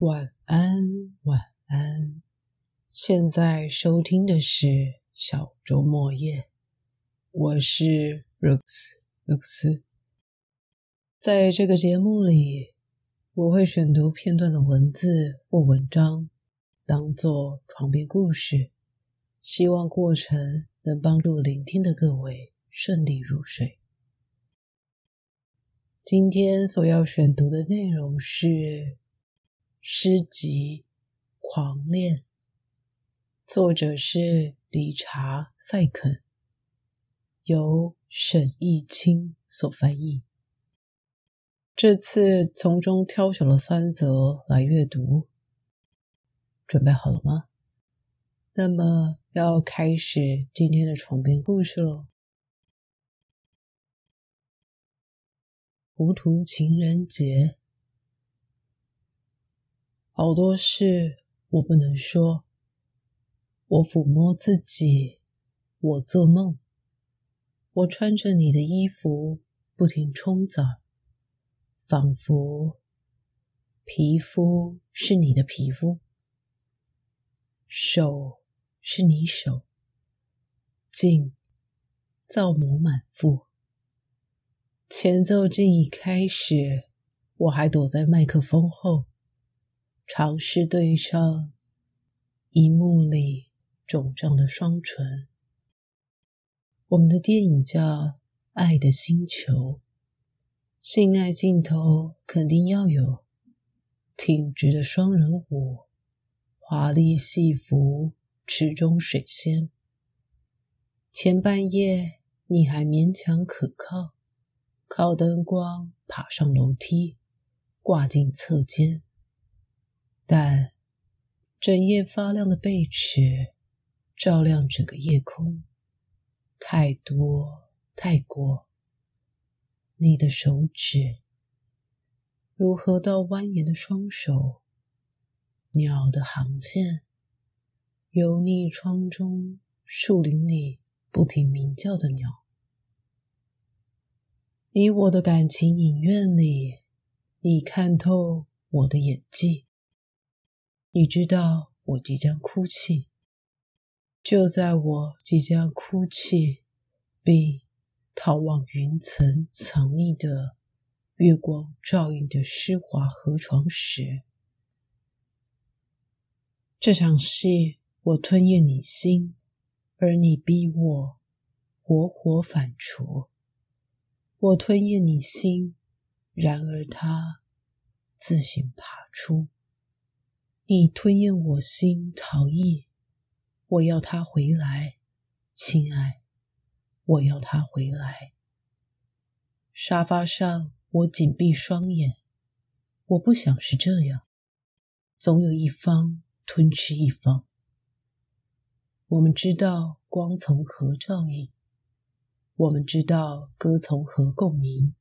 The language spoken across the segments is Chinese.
晚安，晚安。现在收听的是小周末夜，我是 Rooks 露丝。在这个节目里，我会选读片段的文字或文章，当做床边故事，希望过程能帮助聆听的各位顺利入睡。今天所要选读的内容是诗集《狂恋》，作者是理查·塞肯，由沈义清所翻译。这次从中挑选了三则来阅读，准备好了吗？那么要开始今天的床边故事喽。糊涂情人节，好多事我不能说。我抚摸自己，我作弄。我穿着你的衣服，不停冲澡，仿佛皮肤是你的皮肤，手是你手，镜造模满腹。前奏镜一开始，我还躲在麦克风后，尝试对上荧幕里肿胀的双唇。我们的电影叫《爱的星球》，性爱镜头肯定要有，挺直的双人舞，华丽戏服，池中水仙。前半夜你还勉强可靠。靠灯光爬上楼梯，挂进侧间。但整夜发亮的背齿照亮整个夜空，太多太过。你的手指如何到蜿蜒的双手，鸟的航线，油腻窗中树林里不停鸣叫的鸟。你我的感情影院里，你看透我的演技，你知道我即将哭泣，就在我即将哭泣并逃往云层藏匿的月光照映的湿滑河床时，这场戏我吞咽你心，而你逼我活活反刍。我吞咽你心，然而它自行爬出。你吞咽我心，逃逸。我要他回来，亲爱，我要他回来。沙发上，我紧闭双眼。我不想是这样，总有一方吞吃一方。我们知道光从何照映。我们知道歌从何共鸣，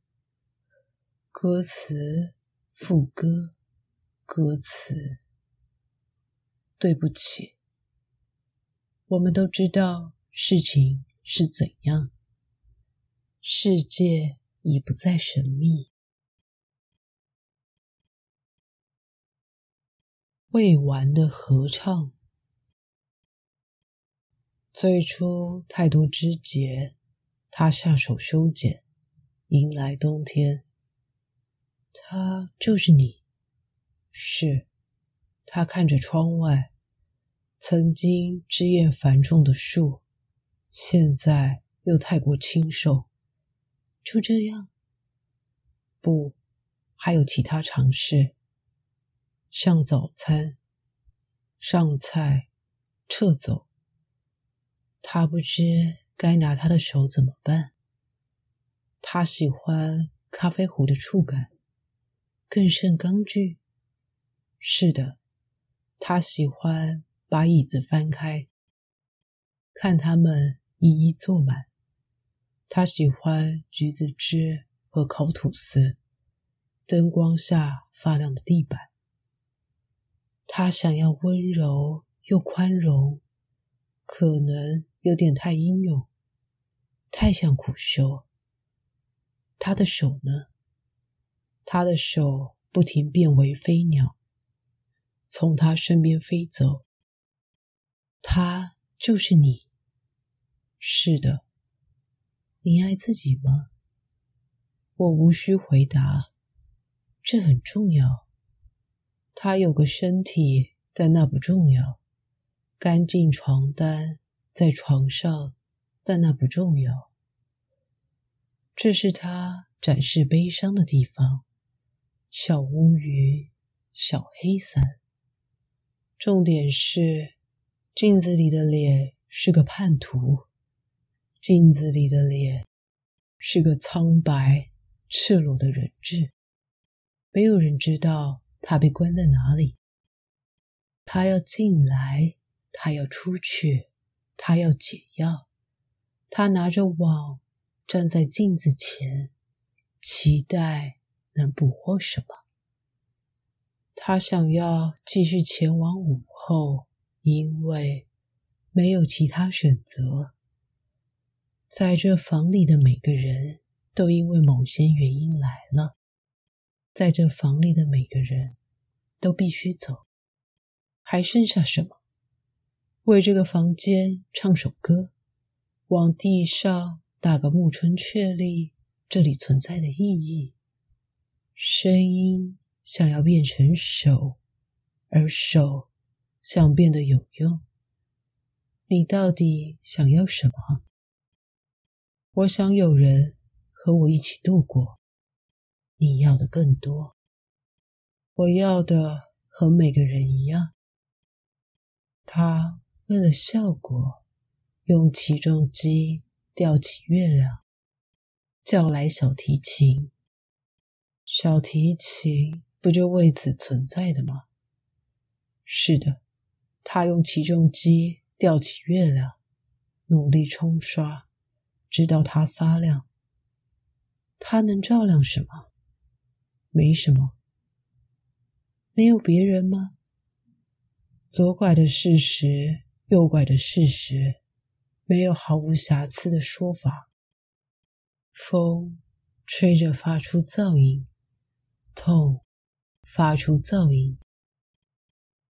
歌词、副歌、歌词。对不起，我们都知道事情是怎样，世界已不再神秘。未完的合唱，最初太多枝节。他下手修剪，迎来冬天。他就是你，是。他看着窗外，曾经枝叶繁重的树，现在又太过清瘦。就这样？不，还有其他尝试，上早餐，上菜，撤走。他不知。该拿他的手怎么办？他喜欢咖啡壶的触感，更胜钢锯。是的，他喜欢把椅子翻开，看他们一一坐满。他喜欢橘子汁和烤吐司，灯光下发亮的地板。他想要温柔又宽容，可能有点太英勇。太像苦修。他的手呢？他的手不停变为飞鸟，从他身边飞走。他就是你。是的。你爱自己吗？我无需回答，这很重要。他有个身体，但那不重要。干净床单在床上，但那不重要。这是他展示悲伤的地方。小乌云，小黑伞。重点是，镜子里的脸是个叛徒。镜子里的脸是个苍白、赤裸的人质。没有人知道他被关在哪里。他要进来，他要出去，他要解药。他拿着网站在镜子前，期待能捕获什么。他想要继续前往午后，因为没有其他选择。在这房里的每个人都因为某些原因来了，在这房里的每个人都必须走，还剩下什么？为这个房间唱首歌，往地上打个木春，确立这里存在的意义。声音想要变成手，而手想变得有用。你到底想要什么？我想有人和我一起度过。你要的更多。我要的和每个人一样。他为了效果，用起重机吊起月亮，叫来小提琴。小提琴不就为此存在的吗？是的，他用起重机吊起月亮，努力冲刷。直到它发亮，它能照亮什么？没什么。没有别人吗？左拐的事实，右拐的事实，没有毫无瑕疵的说法。风吹着发出噪音，痛发出噪音。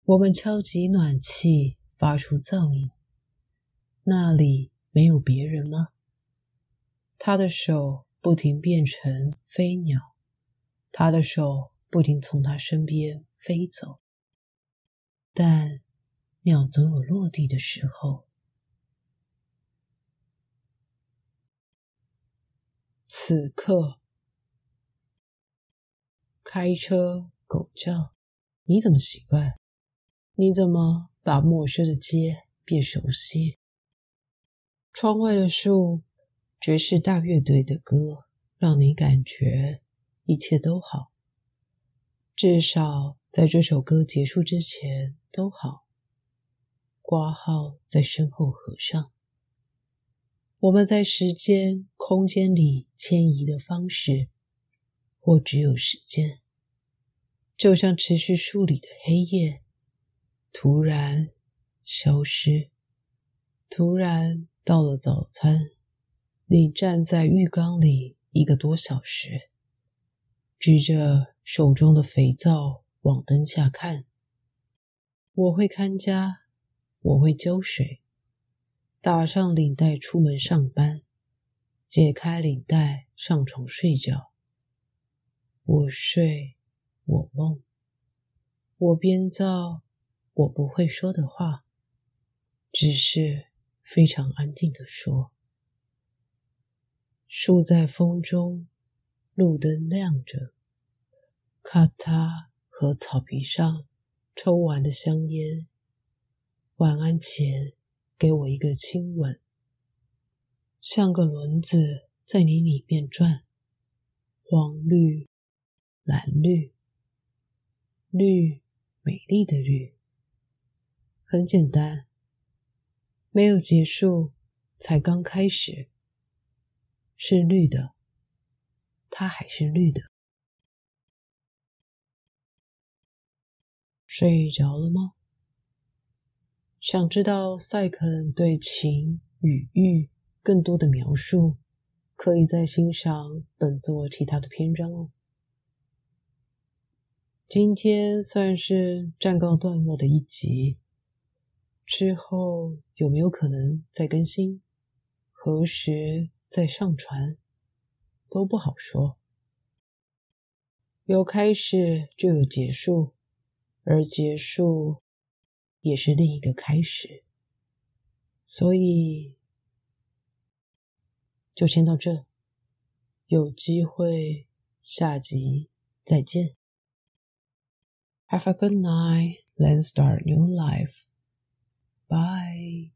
我们敲击暖气发出噪音。那里没有别人吗？他的手不停变成飞鸟，他的手不停从他身边飞走，但鸟总有落地的时候。此刻，开车狗叫，你怎么习惯？你怎么把陌生的街变熟悉？窗外的树。爵士大乐队的歌让你感觉一切都好，至少在这首歌结束之前都好。挂号在身后合上。我们在时间、空间里迁移的方式，或只有时间，就像持续数里的黑夜，突然消失，突然到了早餐。你站在浴缸里一个多小时，举着手中的肥皂往灯下看。我会看家，我会浇水，打上领带出门上班，解开领带上床睡觉。我睡，我梦，我编造我不会说的话，只是非常安静的说。树在风中，路灯亮着。咔嚓，和草皮上抽完的香烟。晚安前，给我一个亲吻，像个轮子在你里面转。黄绿，蓝绿，绿，美丽的绿。很简单，没有结束，才刚开始。是绿的，它还是绿的。睡着了吗？想知道塞肯对情与欲更多的描述，可以再欣赏本作其他的篇章哦。今天算是暂告段落的一集，之后有没有可能再更新？何时再上传？都不好说。有开始就有结束，而结束也是另一个开始，所以就先到这。有机会下集再见。Have a good night, then start new life. Bye.